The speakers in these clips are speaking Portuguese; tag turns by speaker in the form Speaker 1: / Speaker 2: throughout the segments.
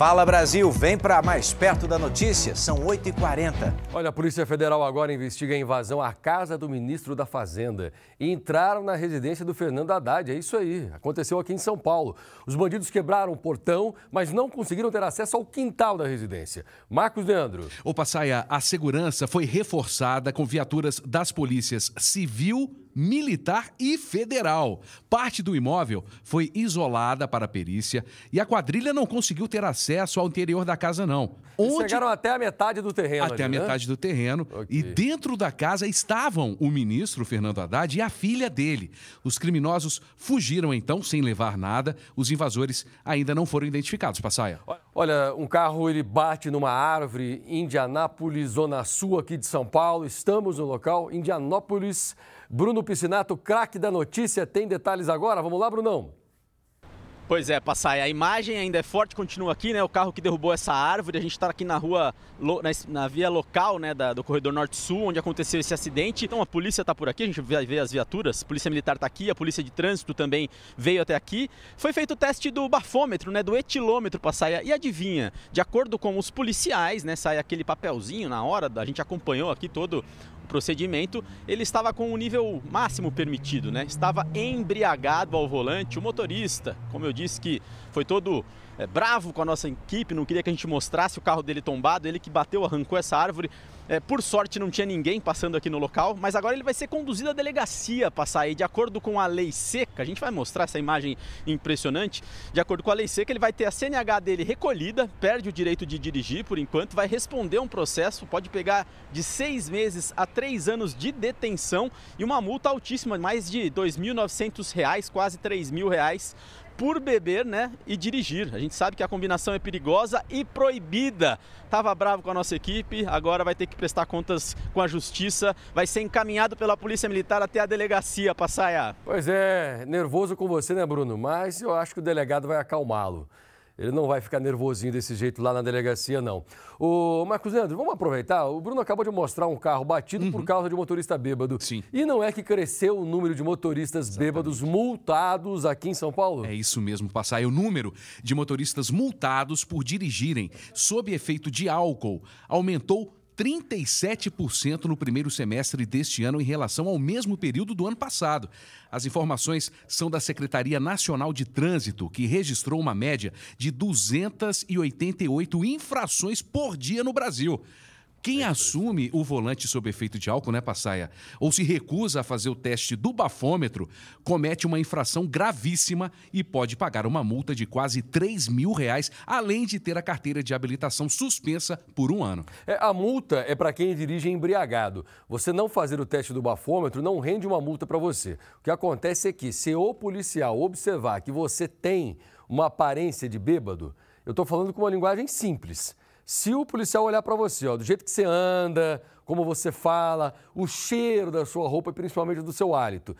Speaker 1: Fala Brasil, vem para mais perto da notícia, são 8h40.
Speaker 2: Olha, a Polícia Federal agora investiga a invasão à casa do ministro da Fazenda. E entraram na residência do Fernando Haddad, é isso aí, aconteceu aqui em São Paulo. Os bandidos quebraram o portão, mas não conseguiram ter acesso ao quintal da residência. Marcos Leandro.
Speaker 3: O Passaia, a segurança foi reforçada com viaturas das polícias civil militar e federal. Parte do imóvel foi isolada para a perícia e a quadrilha não conseguiu ter acesso ao interior da casa, não.
Speaker 2: Onde... Chegaram até a metade do terreno.
Speaker 3: Até
Speaker 2: ali,
Speaker 3: a metade
Speaker 2: né?
Speaker 3: do terreno. Okay. E dentro da casa estavam o ministro Fernando Haddad e a filha dele. Os criminosos fugiram então sem levar nada. Os invasores ainda não foram identificados. Passaia.
Speaker 2: Olha, um carro ele bate numa árvore, Indianápolis, zona sul aqui de São Paulo. Estamos no local, Indianópolis. Bruno Piscinato, craque da notícia, tem detalhes agora. Vamos lá, Brunão.
Speaker 4: Pois é, Passai, a imagem ainda é forte, continua aqui, né? O carro que derrubou essa árvore, a gente está aqui na rua, na, via local, né, da, do corredor norte-sul, onde aconteceu esse acidente. Então a polícia está por aqui, a gente vai ver as viaturas, a polícia militar está aqui, a polícia de trânsito também veio até aqui. Foi feito o teste do bafômetro, né, do etilômetro, Passaia, e adivinha, de acordo com os policiais, né, sai aquele papelzinho na hora, a gente acompanhou aqui todo procedimento, ele estava com o nível máximo permitido, né? Estava embriagado ao volante. O motorista, como eu disse, que foi todo é, bravo com a nossa equipe, não queria que a gente mostrasse o carro dele tombado, ele que bateu, arrancou essa árvore. É, por sorte não tinha ninguém passando aqui no local, mas agora ele vai ser conduzido à delegacia passar aí, de acordo com a lei seca. A gente vai mostrar essa imagem impressionante. De acordo com a lei seca, ele vai ter a CNH dele recolhida, perde o direito de dirigir por enquanto, vai responder um processo, pode pegar de seis meses a três anos de detenção e uma multa altíssima, mais de R$ 2.900, quase 3 mil reais por beber, né, e dirigir. A gente sabe que a combinação é perigosa e proibida. Tava bravo com a nossa equipe, agora vai ter que prestar contas com a justiça, vai ser encaminhado pela Polícia Militar até a delegacia, Passaia.
Speaker 2: Pois é, nervoso com você, né, Bruno? Mas eu acho que o delegado vai acalmá-lo. Ele não vai ficar nervosinho desse jeito lá na delegacia, não. O Marcos Leandro, vamos aproveitar. O Bruno acabou de mostrar um carro batido uhum. por causa de motorista bêbado.
Speaker 3: Sim.
Speaker 2: E não é que cresceu o número de motoristas Exatamente. bêbados multados aqui em São Paulo?
Speaker 3: É isso mesmo, passar. É o número de motoristas multados por dirigirem sob efeito de álcool aumentou 37% no primeiro semestre deste ano em relação ao mesmo período do ano passado. As informações são da Secretaria Nacional de Trânsito, que registrou uma média de 288 infrações por dia no Brasil. Quem assume o volante sob efeito de álcool, né, Passaia, ou se recusa a fazer o teste do bafômetro, comete uma infração gravíssima e pode pagar uma multa de quase 3 mil reais, além de ter a carteira de habilitação suspensa por um ano.
Speaker 2: É, a multa é para quem dirige embriagado. Você não fazer o teste do bafômetro não rende uma multa para você. O que acontece é que, se o policial observar que você tem uma aparência de bêbado, eu estou falando com uma linguagem simples se o policial olhar para você, ó, do jeito que você anda, como você fala, o cheiro da sua roupa e principalmente do seu hálito,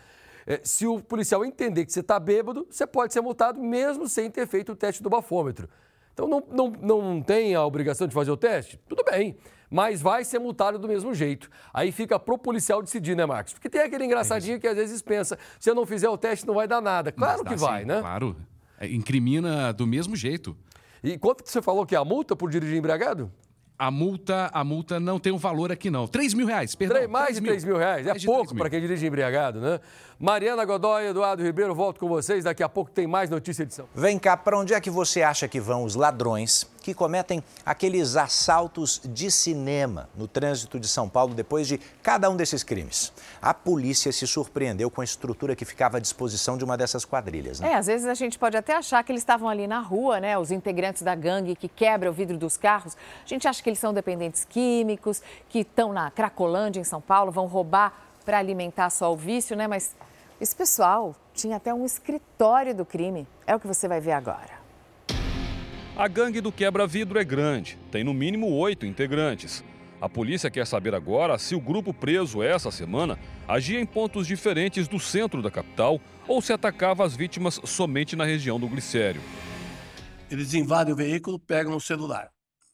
Speaker 2: é, se o policial entender que você está bêbado, você pode ser multado mesmo sem ter feito o teste do bafômetro. Então não, não, não tem a obrigação de fazer o teste? Tudo bem, mas vai ser multado do mesmo jeito. Aí fica pro policial decidir, né, Marcos? Porque tem aquele engraçadinho é que às vezes pensa, se eu não fizer o teste não vai dar nada. Claro que vai,
Speaker 3: sim,
Speaker 2: né?
Speaker 3: Claro, é, incrimina do mesmo jeito.
Speaker 2: E quanto que você falou que é a multa por dirigir embriagado?
Speaker 3: A multa, a multa não tem um valor aqui, não. 3 mil reais, perdão.
Speaker 2: 3, mais 3 de 3 mil, mil reais. É pouco para quem dirige embriagado, né? Mariana Godoy, Eduardo Ribeiro, volto com vocês. Daqui a pouco tem mais notícia edição.
Speaker 1: Vem cá, para onde é que você acha que vão os ladrões que cometem aqueles assaltos de cinema no trânsito de São Paulo depois de cada um desses crimes? A polícia se surpreendeu com a estrutura que ficava à disposição de uma dessas quadrilhas. Né?
Speaker 5: É, às vezes a gente pode até achar que eles estavam ali na rua, né? Os integrantes da gangue que quebra o vidro dos carros. A gente acha que eles são dependentes químicos, que estão na Cracolândia, em São Paulo, vão roubar para alimentar só o vício, né? Mas esse pessoal tinha até um escritório do crime. É o que você vai ver agora.
Speaker 6: A gangue do quebra-vidro é grande, tem no mínimo oito integrantes. A polícia quer saber agora se o grupo preso essa semana agia em pontos diferentes do centro da capital ou se atacava as vítimas somente na região do Glicério.
Speaker 7: Eles invadem o veículo, pegam o celular.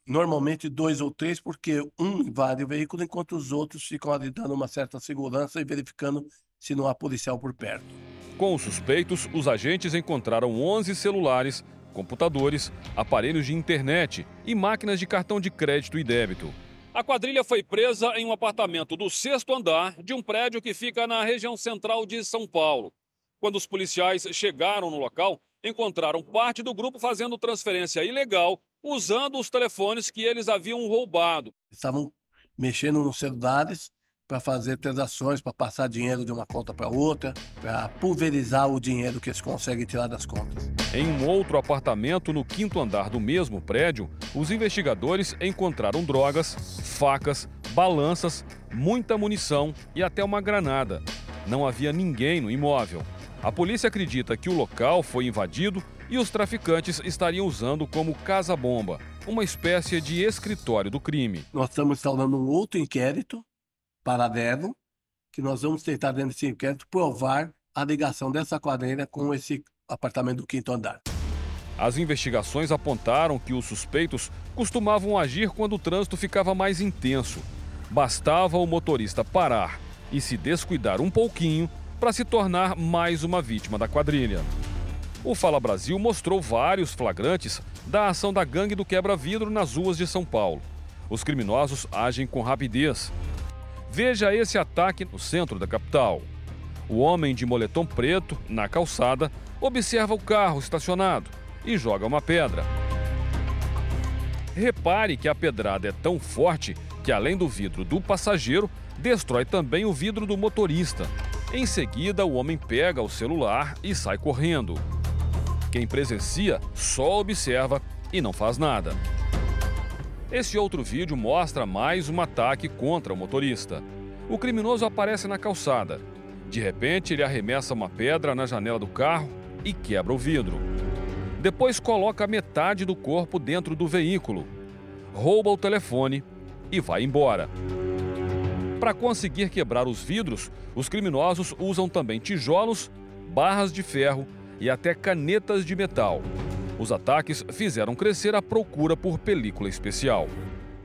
Speaker 7: Normalmente dois ou três, porque um invade o veículo enquanto os outros ficam ali dando uma certa segurança e verificando se não há policial por perto.
Speaker 6: Com os suspeitos, os agentes encontraram 11 celulares, computadores, aparelhos de internet e máquinas de cartão de crédito e débito. A quadrilha foi presa em um apartamento do sexto andar de um prédio que fica na região central de São Paulo. Quando os policiais chegaram no local, encontraram parte do grupo fazendo transferência ilegal usando os telefones que eles haviam roubado.
Speaker 7: Estavam mexendo nos celulares para fazer transações, para passar dinheiro de uma conta para outra, para pulverizar o dinheiro que eles conseguem tirar das contas.
Speaker 6: Em um outro apartamento no quinto andar do mesmo prédio, os investigadores encontraram drogas, facas, balanças, muita munição e até uma granada. Não havia ninguém no imóvel. A polícia acredita que o local foi invadido e os traficantes estariam usando como casa-bomba, uma espécie de escritório do crime.
Speaker 7: Nós estamos instaurando um outro inquérito paralelo, que nós vamos tentar, dentro desse inquérito, provar a ligação dessa quadrilha com esse apartamento do quinto andar.
Speaker 6: As investigações apontaram que os suspeitos costumavam agir quando o trânsito ficava mais intenso. Bastava o motorista parar e se descuidar um pouquinho para se tornar mais uma vítima da quadrilha. O Fala Brasil mostrou vários flagrantes da ação da gangue do quebra-vidro nas ruas de São Paulo. Os criminosos agem com rapidez. Veja esse ataque no centro da capital. O homem de moletom preto, na calçada, observa o carro estacionado e joga uma pedra. Repare que a pedrada é tão forte que, além do vidro do passageiro, destrói também o vidro do motorista. Em seguida, o homem pega o celular e sai correndo. Quem presencia só observa e não faz nada. Esse outro vídeo mostra mais um ataque contra o motorista. O criminoso aparece na calçada. De repente, ele arremessa uma pedra na janela do carro e quebra o vidro. Depois coloca metade do corpo dentro do veículo, rouba o telefone e vai embora. Para conseguir quebrar os vidros, os criminosos usam também tijolos, barras de ferro e até canetas de metal. Os ataques fizeram crescer a procura por película especial.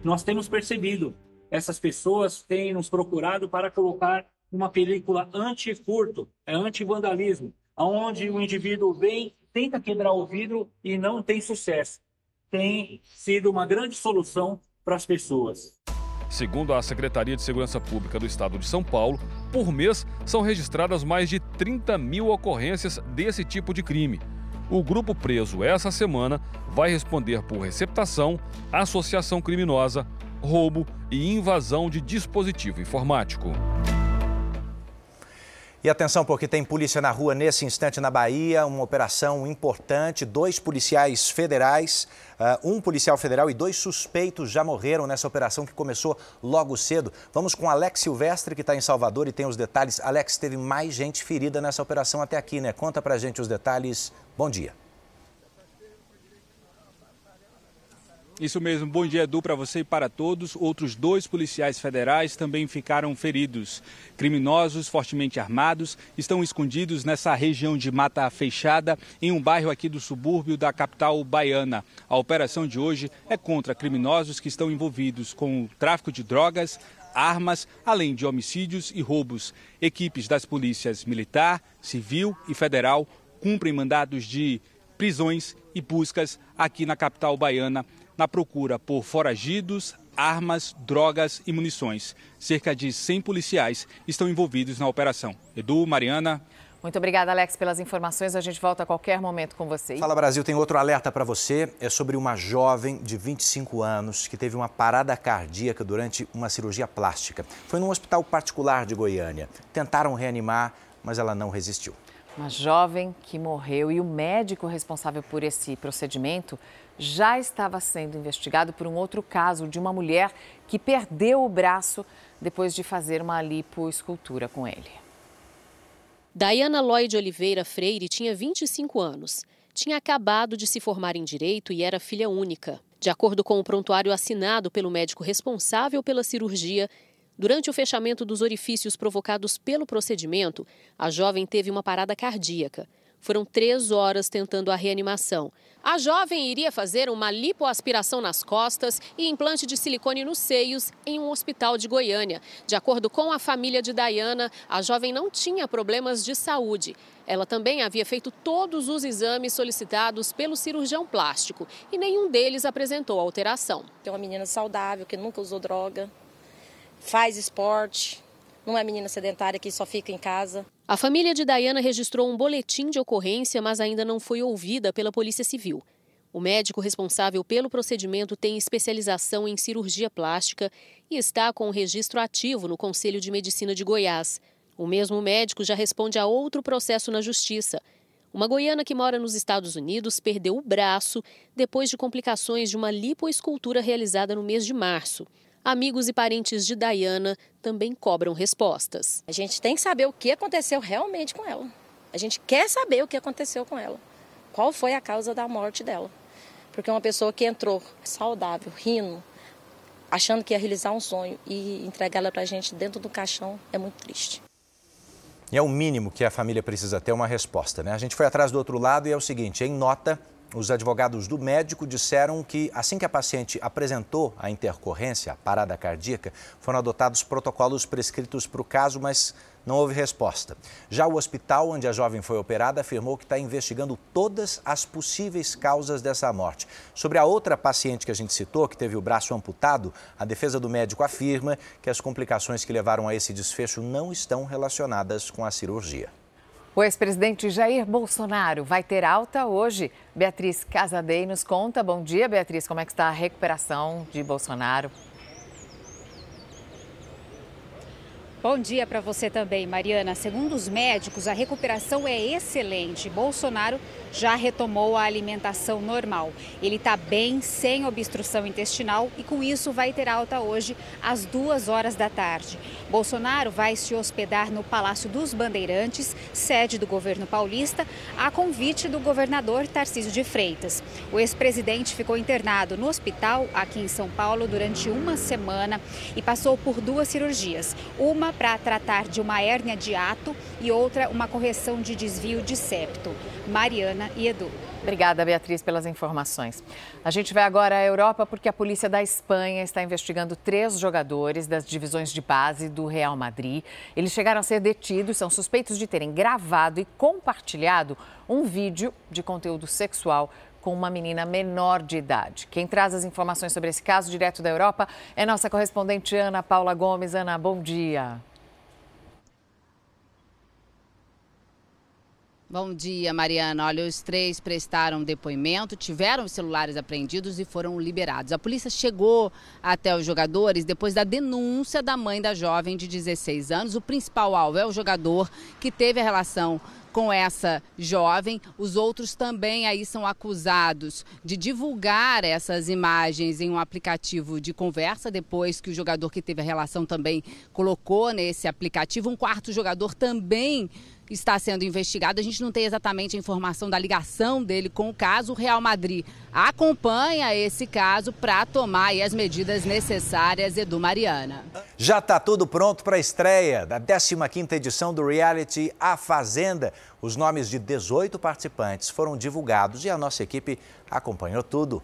Speaker 8: Nós temos percebido, essas pessoas têm nos procurado para colocar uma película anti-furto, é anti-vandalismo, onde o indivíduo vem, tenta quebrar o vidro e não tem sucesso. Tem sido uma grande solução para as pessoas.
Speaker 6: Segundo a Secretaria de Segurança Pública do Estado de São Paulo, por mês são registradas mais de 30 mil ocorrências desse tipo de crime. O grupo preso essa semana vai responder por receptação, associação criminosa, roubo e invasão de dispositivo informático.
Speaker 1: E atenção, porque tem polícia na rua nesse instante na Bahia, uma operação importante. Dois policiais federais, uh, um policial federal e dois suspeitos já morreram nessa operação que começou logo cedo. Vamos com Alex Silvestre, que está em Salvador e tem os detalhes. Alex, teve mais gente ferida nessa operação até aqui, né? Conta pra gente os detalhes. Bom dia.
Speaker 9: Isso mesmo, bom dia Edu para você e para todos. Outros dois policiais federais também ficaram feridos. Criminosos fortemente armados estão escondidos nessa região de mata fechada, em um bairro aqui do subúrbio da capital baiana. A operação de hoje é contra criminosos que estão envolvidos com o tráfico de drogas, armas, além de homicídios e roubos. Equipes das polícias militar, civil e federal cumprem mandados de prisões e buscas aqui na capital baiana na procura por foragidos, armas, drogas e munições. Cerca de 100 policiais estão envolvidos na operação. Edu, Mariana.
Speaker 5: Muito obrigada, Alex, pelas informações. A gente volta a qualquer momento com você.
Speaker 1: Fala Brasil, tem outro alerta para você. É sobre uma jovem de 25 anos que teve uma parada cardíaca durante uma cirurgia plástica. Foi num hospital particular de Goiânia. Tentaram reanimar, mas ela não resistiu.
Speaker 5: Uma jovem que morreu e o médico responsável por esse procedimento já estava sendo investigado por um outro caso de uma mulher que perdeu o braço depois de fazer uma lipoescultura com ele.
Speaker 10: Diana Lloyd Oliveira Freire tinha 25 anos. Tinha acabado de se formar em direito e era filha única. De acordo com o prontuário assinado pelo médico responsável pela cirurgia, durante o fechamento dos orifícios provocados pelo procedimento, a jovem teve uma parada cardíaca. Foram três horas tentando a reanimação. A jovem iria fazer uma lipoaspiração nas costas e implante de silicone nos seios em um hospital de Goiânia. De acordo com a família de Dayana, a jovem não tinha problemas de saúde. Ela também havia feito todos os exames solicitados pelo cirurgião plástico e nenhum deles apresentou alteração.
Speaker 11: Tem uma menina saudável que nunca usou droga, faz esporte, não é menina sedentária que só fica em casa.
Speaker 10: A família de Dayana registrou um boletim de ocorrência, mas ainda não foi ouvida pela Polícia Civil. O médico responsável pelo procedimento tem especialização em cirurgia plástica e está com o registro ativo no Conselho de Medicina de Goiás. O mesmo médico já responde a outro processo na Justiça. Uma goiana que mora nos Estados Unidos perdeu o braço depois de complicações de uma lipoescultura realizada no mês de março. Amigos e parentes de Diana também cobram respostas.
Speaker 11: A gente tem que saber o que aconteceu realmente com ela. A gente quer saber o que aconteceu com ela. Qual foi a causa da morte dela? Porque uma pessoa que entrou saudável, rindo, achando que ia realizar um sonho e entregar ela para a gente dentro do caixão é muito triste.
Speaker 1: E é o mínimo que a família precisa ter uma resposta, né? A gente foi atrás do outro lado e é o seguinte: em nota, os advogados do médico disseram que, assim que a paciente apresentou a intercorrência, a parada cardíaca, foram adotados protocolos prescritos para o caso, mas não houve resposta. Já o hospital onde a jovem foi operada afirmou que está investigando todas as possíveis causas dessa morte. Sobre a outra paciente que a gente citou, que teve o braço amputado, a defesa do médico afirma que as complicações que levaram a esse desfecho não estão relacionadas com a cirurgia.
Speaker 5: O ex-presidente Jair Bolsonaro vai ter alta hoje. Beatriz Casadei nos conta. Bom dia, Beatriz. Como é que está a recuperação de Bolsonaro?
Speaker 12: Bom dia para você também, Mariana. Segundo os médicos, a recuperação é excelente. Bolsonaro já retomou a alimentação normal. Ele está bem, sem obstrução intestinal e com isso vai ter alta hoje às duas horas da tarde. Bolsonaro vai se hospedar no Palácio dos Bandeirantes, sede do governo paulista, a convite do governador Tarcísio de Freitas. O ex-presidente ficou internado no hospital aqui em São Paulo durante uma semana e passou por duas cirurgias. Uma para tratar de uma hérnia de ato e outra uma correção de desvio de septo. Mariana e Edu.
Speaker 5: Obrigada, Beatriz, pelas informações. A gente vai agora à Europa porque a polícia da Espanha está investigando três jogadores das divisões de base do Real Madrid. Eles chegaram a ser detidos, são suspeitos de terem gravado e compartilhado um vídeo de conteúdo sexual com uma menina menor de idade. Quem traz as informações sobre esse caso direto da Europa é nossa correspondente Ana Paula Gomes. Ana, bom dia.
Speaker 13: Bom dia, Mariana. Olha, os três prestaram depoimento, tiveram os celulares apreendidos e foram liberados. A polícia chegou até os jogadores depois da denúncia da mãe da jovem de 16 anos. O principal alvo é o jogador que teve a relação com essa jovem. Os outros também aí são acusados de divulgar essas imagens em um aplicativo de conversa, depois que o jogador que teve a relação também colocou nesse aplicativo. Um quarto jogador também está sendo investigado. A gente não tem exatamente a informação da ligação dele com o caso. O Real Madrid acompanha esse caso para tomar as medidas necessárias, Edu Mariana.
Speaker 1: Já está tudo pronto para a estreia da 15ª edição do reality A Fazenda. Os nomes de 18 participantes foram divulgados e a nossa equipe acompanhou tudo.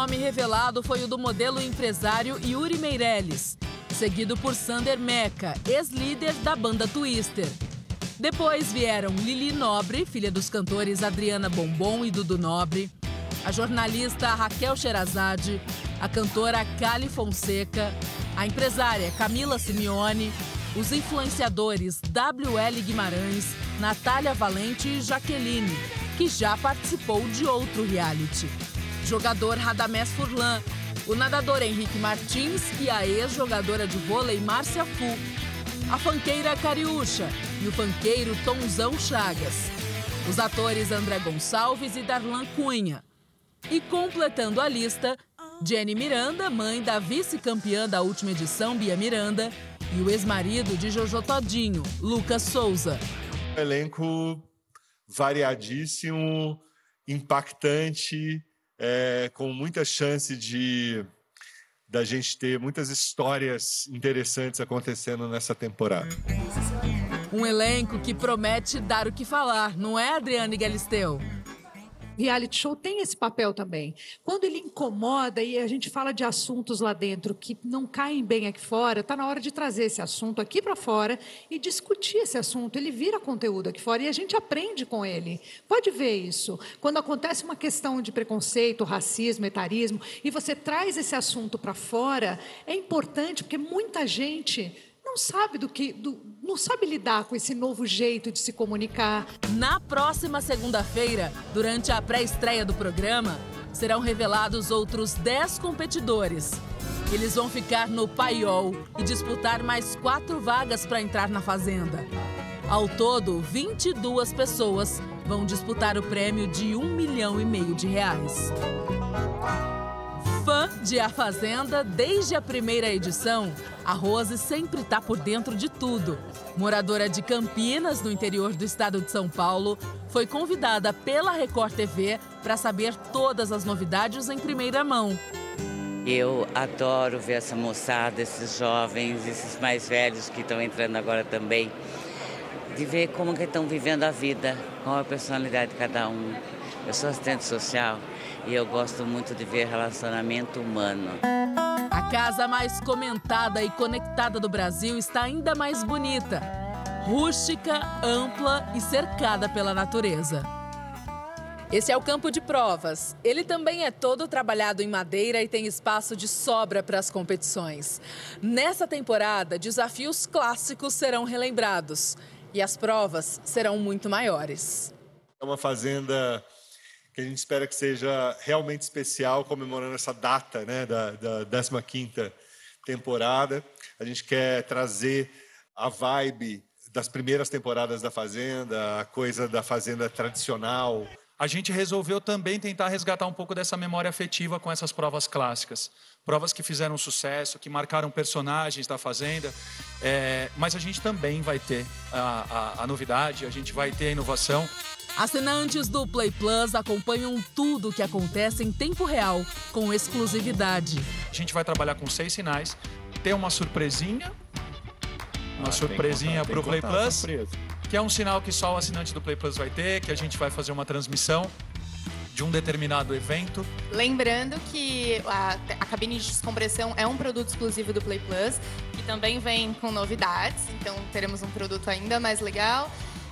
Speaker 14: Nome revelado foi o do modelo empresário Yuri Meirelles, seguido por Sander Meca, ex-líder da banda Twister. Depois vieram Lili Nobre, filha dos cantores Adriana Bombom e Dudu Nobre, a jornalista Raquel Sherazade, a cantora Kali Fonseca, a empresária Camila Simeone, os influenciadores WL Guimarães, Natália Valente e Jaqueline, que já participou de outro reality jogador Radamés Furlan, o nadador Henrique Martins e a ex-jogadora de vôlei Márcia Fu, a fanqueira Cariúcha e o fanqueiro Tonzão Chagas, os atores André Gonçalves e Darlan Cunha. E completando a lista, Jenny Miranda, mãe da vice-campeã da última edição, Bia Miranda, e o ex-marido de Jojo Todinho, Lucas Souza.
Speaker 15: Elenco variadíssimo, impactante, é, com muita chance de da gente ter muitas histórias interessantes acontecendo nessa temporada.
Speaker 14: Um elenco que promete dar o que falar, não é, Adriane Galisteu?
Speaker 16: Reality show tem esse papel também. Quando ele incomoda e a gente fala de assuntos lá dentro que não caem bem aqui fora, está na hora de trazer esse assunto aqui para fora e discutir esse assunto. Ele vira conteúdo aqui fora e a gente aprende com ele. Pode ver isso. Quando acontece uma questão de preconceito, racismo, etarismo, e você traz esse assunto para fora, é importante porque muita gente não sabe do que, do, não sabe lidar com esse novo jeito de se comunicar.
Speaker 14: Na próxima segunda-feira, durante a pré-estreia do programa, serão revelados outros 10 competidores. Eles vão ficar no paiol e disputar mais quatro vagas para entrar na fazenda. Ao todo, 22 pessoas vão disputar o prêmio de um milhão e meio de reais. Fã de A Fazenda desde a primeira edição, a Rose sempre está por dentro de tudo. Moradora de Campinas, no interior do estado de São Paulo, foi convidada pela Record TV para saber todas as novidades em primeira mão.
Speaker 17: Eu adoro ver essa moçada, esses jovens, esses mais velhos que estão entrando agora também, de ver como que estão vivendo a vida, qual a personalidade de cada um. Eu sou assistente social e eu gosto muito de ver relacionamento humano.
Speaker 14: A casa mais comentada e conectada do Brasil está ainda mais bonita. Rústica, ampla e cercada pela natureza. Esse é o campo de provas. Ele também é todo trabalhado em madeira e tem espaço de sobra para as competições. Nessa temporada, desafios clássicos serão relembrados e as provas serão muito maiores.
Speaker 15: É uma fazenda que a gente espera que seja realmente especial, comemorando essa data né, da, da 15ª temporada. A gente quer trazer a vibe das primeiras temporadas da Fazenda, a coisa da Fazenda tradicional.
Speaker 18: A gente resolveu também tentar resgatar um pouco dessa memória afetiva com essas provas clássicas. Provas que fizeram sucesso, que marcaram personagens da Fazenda. É, mas a gente também vai ter a, a, a novidade, a gente vai ter a inovação.
Speaker 14: Assinantes do Play Plus acompanham tudo o que acontece em tempo real, com exclusividade.
Speaker 18: A gente vai trabalhar com seis sinais, ter uma surpresinha, uma ah, surpresinha para o Play Plus, que é um sinal que só o assinante do Play Plus vai ter, que a gente vai fazer uma transmissão de um determinado evento.
Speaker 19: Lembrando que a, a, cabine de descompressão é um produto exclusivo do Play Plus, que também vem com novidades, então teremos um produto ainda mais legal.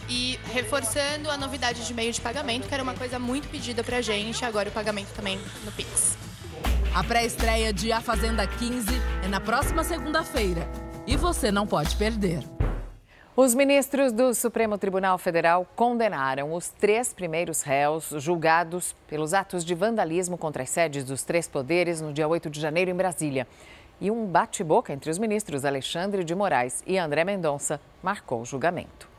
Speaker 19: E reforçando a novidade de meio de pagamento, que era uma coisa muito pedida pra gente, agora o pagamento também no Pix.
Speaker 14: A pré-estreia de A Fazenda 15 é na próxima segunda-feira e você não pode perder.
Speaker 5: Os ministros do Supremo Tribunal Federal condenaram os três primeiros réus julgados pelos atos de vandalismo contra as sedes dos três poderes no dia 8 de janeiro em Brasília. E um bate-boca entre os ministros Alexandre de Moraes e André Mendonça marcou o julgamento.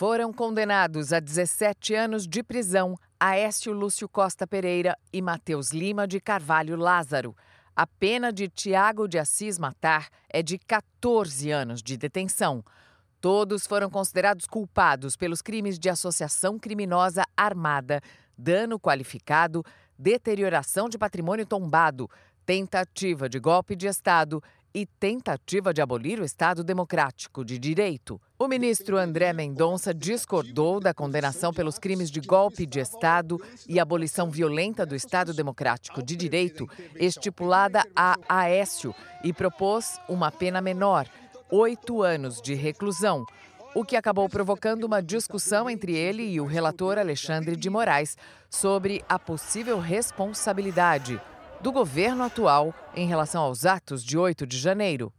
Speaker 5: Foram condenados a 17 anos de prisão Aécio Lúcio Costa Pereira e Matheus Lima de Carvalho Lázaro. A pena de Tiago de Assis Matar é de 14 anos de detenção. Todos foram considerados culpados pelos crimes de associação criminosa armada, dano qualificado, deterioração de patrimônio tombado, tentativa de golpe de Estado e tentativa de abolir o Estado Democrático de Direito. O ministro André Mendonça discordou da condenação pelos crimes de golpe de Estado e abolição violenta do Estado Democrático de Direito, estipulada a Aécio, e propôs uma pena menor, oito anos de reclusão, o que acabou provocando uma discussão entre ele e o relator Alexandre de Moraes sobre a possível responsabilidade do governo atual em relação aos atos de 8 de janeiro.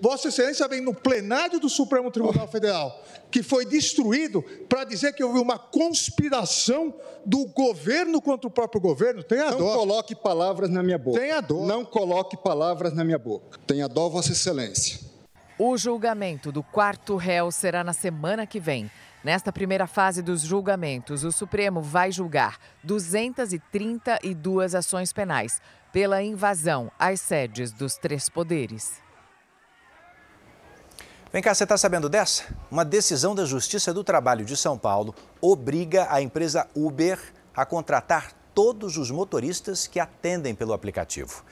Speaker 20: Vossa Excelência vem no plenário do Supremo Tribunal Federal, que foi destruído, para dizer que houve uma conspiração do governo contra o próprio governo. Tenha
Speaker 21: Não
Speaker 20: dó.
Speaker 21: Não coloque palavras na minha boca.
Speaker 20: Tenha dó.
Speaker 21: Não coloque palavras na minha boca. Tenha dó, Vossa Excelência.
Speaker 5: O julgamento do quarto réu será na semana que vem. Nesta primeira fase dos julgamentos, o Supremo vai julgar 232 ações penais pela invasão às sedes dos três poderes.
Speaker 1: Vem cá, você está sabendo dessa? Uma decisão da Justiça do Trabalho de São Paulo obriga a empresa Uber a contratar todos os motoristas que atendem pelo aplicativo.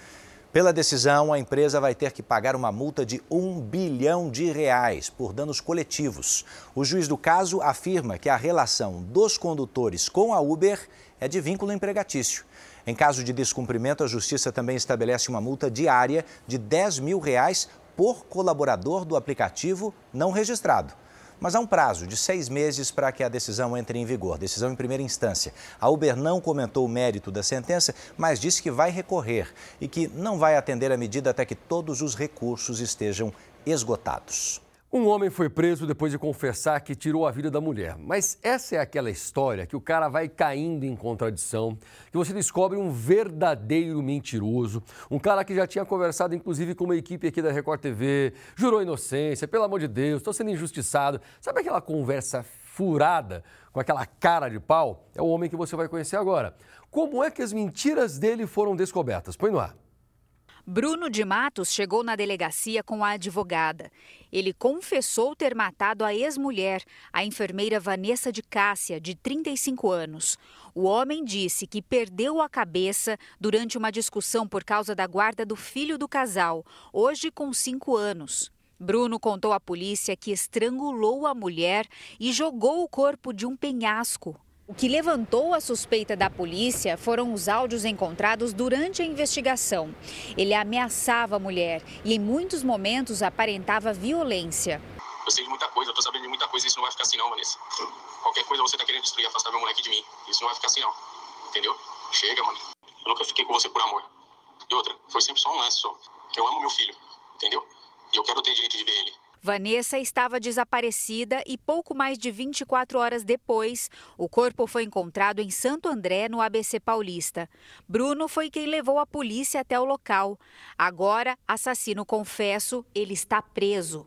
Speaker 1: Pela decisão, a empresa vai ter que pagar uma multa de um bilhão de reais por danos coletivos. O juiz do caso afirma que a relação dos condutores com a Uber é de vínculo empregatício. Em caso de descumprimento, a justiça também estabelece uma multa diária de 10 mil reais por colaborador do aplicativo não registrado. Mas há um prazo de seis meses para que a decisão entre em vigor, decisão em primeira instância. A Uber não comentou o mérito da sentença, mas disse que vai recorrer e que não vai atender a medida até que todos os recursos estejam esgotados.
Speaker 2: Um homem foi preso depois de confessar que tirou a vida da mulher. Mas essa é aquela história que o cara vai caindo em contradição, que você descobre um verdadeiro mentiroso, um cara que já tinha conversado inclusive com uma equipe aqui da Record TV, jurou inocência, pelo amor de Deus, estou sendo injustiçado. Sabe aquela conversa furada, com aquela cara de pau? É o homem que você vai conhecer agora. Como é que as mentiras dele foram descobertas? Põe no ar.
Speaker 12: Bruno de Matos chegou na delegacia com a advogada. Ele confessou ter matado a ex-mulher, a enfermeira Vanessa de Cássia, de 35 anos. O homem disse que perdeu a cabeça durante uma discussão por causa da guarda do filho do casal, hoje com 5 anos. Bruno contou à polícia que estrangulou a mulher e jogou o corpo de um penhasco. O que levantou a suspeita da polícia foram os áudios encontrados durante a investigação. Ele ameaçava a mulher e, em muitos momentos, aparentava violência.
Speaker 22: Eu sei de muita coisa, eu tô sabendo de muita coisa, isso não vai ficar assim não, Vanessa. Qualquer coisa você tá querendo destruir, afastar meu moleque de mim. Isso não vai ficar assim não. Entendeu? Chega, mano. Eu nunca fiquei com você por amor. E outra, foi sempre só um lance só. Eu amo meu filho, entendeu? E eu quero ter direito de ver ele.
Speaker 12: Vanessa estava desaparecida e pouco mais de 24 horas depois, o corpo foi encontrado em Santo André, no ABC Paulista. Bruno foi quem levou a polícia até o local. Agora, assassino confesso, ele está preso.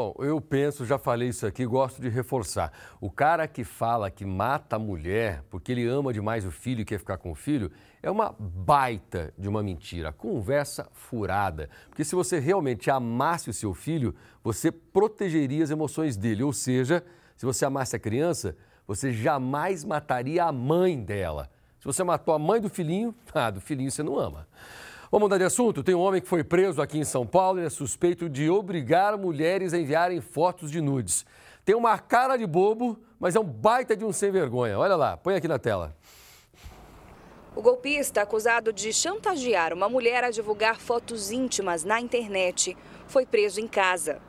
Speaker 2: Bom, eu penso, já falei isso aqui, gosto de reforçar. O cara que fala que mata a mulher porque ele ama demais o filho e quer ficar com o filho é uma baita de uma mentira, conversa furada. Porque se você realmente amasse o seu filho, você protegeria as emoções dele. Ou seja, se você amasse a criança, você jamais mataria a mãe dela. Se você matou a mãe do filhinho, ah, do filhinho você não ama. Vamos mudar de assunto? Tem um homem que foi preso aqui em São Paulo e é suspeito de obrigar mulheres a enviarem fotos de nudes. Tem uma cara de bobo, mas é um baita de um sem vergonha. Olha lá, põe aqui na tela.
Speaker 23: O golpista, acusado de chantagear uma mulher a divulgar fotos íntimas na internet, foi preso em casa.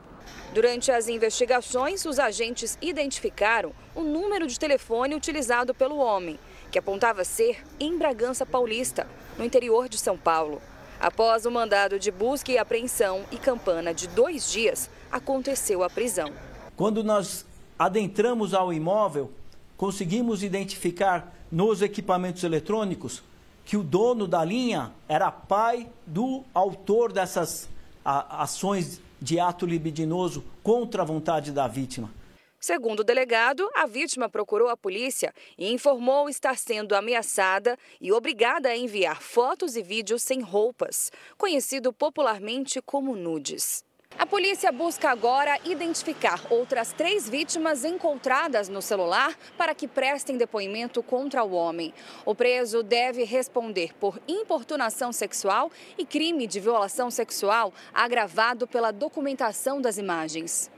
Speaker 23: Durante as investigações, os agentes identificaram o número de telefone utilizado pelo homem, que apontava ser em Bragança Paulista, no interior de São Paulo. Após o mandado de busca e apreensão e campana de dois dias, aconteceu a prisão.
Speaker 24: Quando nós adentramos ao imóvel, conseguimos identificar nos equipamentos eletrônicos que o dono da linha era pai do autor dessas ações de ato libidinoso contra a vontade da vítima.
Speaker 23: Segundo o delegado, a vítima procurou a polícia e informou estar sendo ameaçada e obrigada a enviar fotos e vídeos sem roupas, conhecido popularmente como nudes. A polícia busca agora identificar outras três vítimas encontradas no celular para que prestem depoimento contra o homem. O preso deve responder por importunação sexual e crime de violação sexual agravado pela documentação das imagens.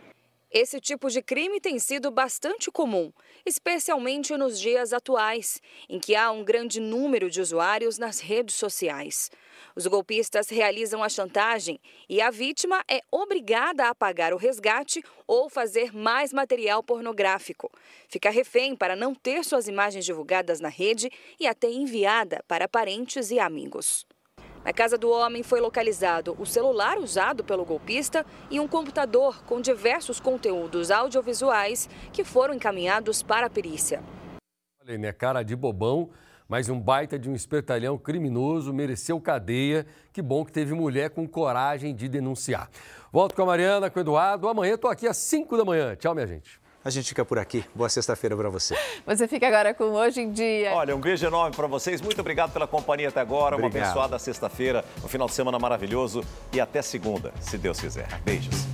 Speaker 23: Esse tipo de crime tem sido bastante comum, especialmente nos dias atuais, em que há um grande número de usuários nas redes sociais. Os golpistas realizam a chantagem e a vítima é obrigada a pagar o resgate ou fazer mais material pornográfico. Fica refém para não ter suas imagens divulgadas na rede e até enviada para parentes e amigos. Na casa do homem foi localizado o celular usado pelo golpista e um computador com diversos conteúdos audiovisuais que foram encaminhados para a perícia.
Speaker 2: Olha, minha cara de bobão, mas um baita de um espertalhão criminoso mereceu cadeia. Que bom que teve mulher com coragem de denunciar. Volto com a Mariana, com o Eduardo. Amanhã estou aqui às 5 da manhã. Tchau, minha gente.
Speaker 1: A gente fica por aqui. Boa sexta-feira para você.
Speaker 5: Você fica agora com Hoje em Dia.
Speaker 25: Olha, um beijo enorme para vocês. Muito obrigado pela companhia até agora. Obrigado. Uma abençoada sexta-feira, um final de semana maravilhoso e até segunda, se Deus quiser. Beijos.